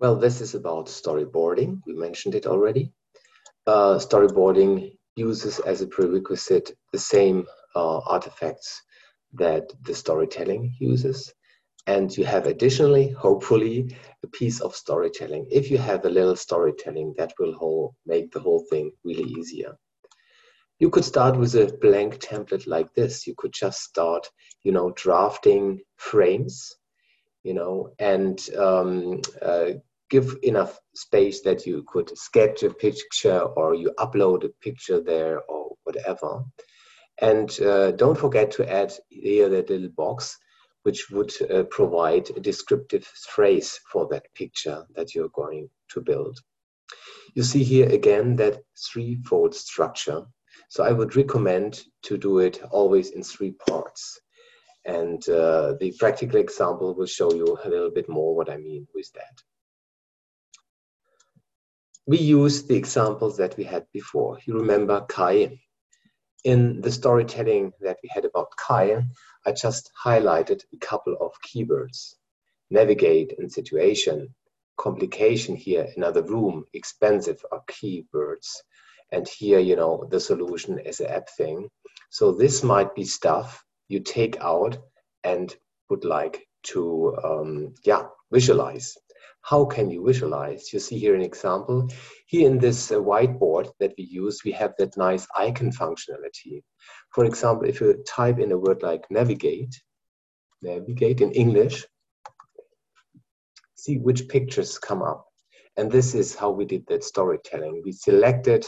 Well, this is about storyboarding. We mentioned it already. Uh, storyboarding uses as a prerequisite the same uh, artifacts that the storytelling uses. And you have additionally, hopefully, a piece of storytelling. If you have a little storytelling, that will whole, make the whole thing really easier. You could start with a blank template like this. You could just start, you know, drafting frames, you know, and um, uh, give enough space that you could sketch a picture or you upload a picture there or whatever. And uh, don't forget to add here that little box, which would uh, provide a descriptive phrase for that picture that you're going to build. You see here again that threefold structure. So I would recommend to do it always in three parts. And uh, the practical example will show you a little bit more what I mean with that we use the examples that we had before. You remember Kai. In the storytelling that we had about Kai, I just highlighted a couple of keywords. Navigate and situation, complication here, another room, expensive are keywords. And here, you know, the solution is an app thing. So this might be stuff you take out and would like to, um, yeah, visualize. How can you visualize? You see here an example. Here in this uh, whiteboard that we use, we have that nice icon functionality. For example, if you type in a word like navigate, navigate in English, see which pictures come up. And this is how we did that storytelling. We selected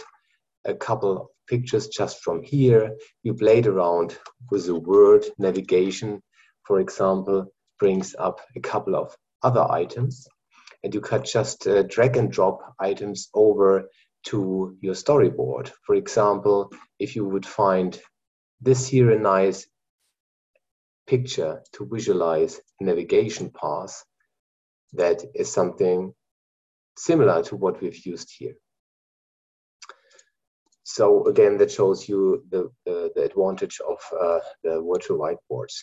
a couple of pictures just from here. You played around with the word navigation, for example, brings up a couple of other items and you can just uh, drag and drop items over to your storyboard. For example, if you would find this here a nice picture to visualize navigation path, that is something similar to what we've used here. So again, that shows you the, the, the advantage of uh, the virtual whiteboards.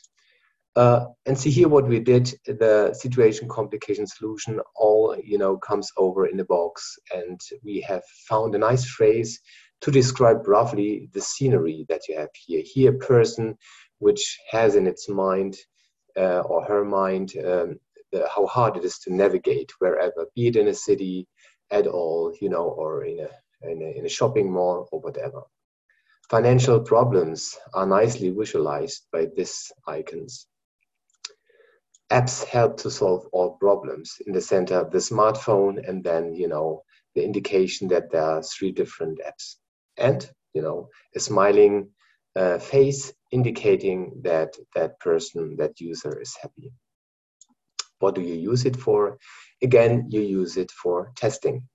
Uh, and see here what we did, the situation complication solution all, you know, comes over in the box. And we have found a nice phrase to describe roughly the scenery that you have here. Here, a person which has in its mind uh, or her mind um, the, how hard it is to navigate wherever, be it in a city at all, you know, or in a, in a, in a shopping mall or whatever. Financial problems are nicely visualized by these icons apps help to solve all problems in the center of the smartphone and then you know the indication that there are three different apps. And you know a smiling uh, face indicating that that person that user is happy. What do you use it for? Again you use it for testing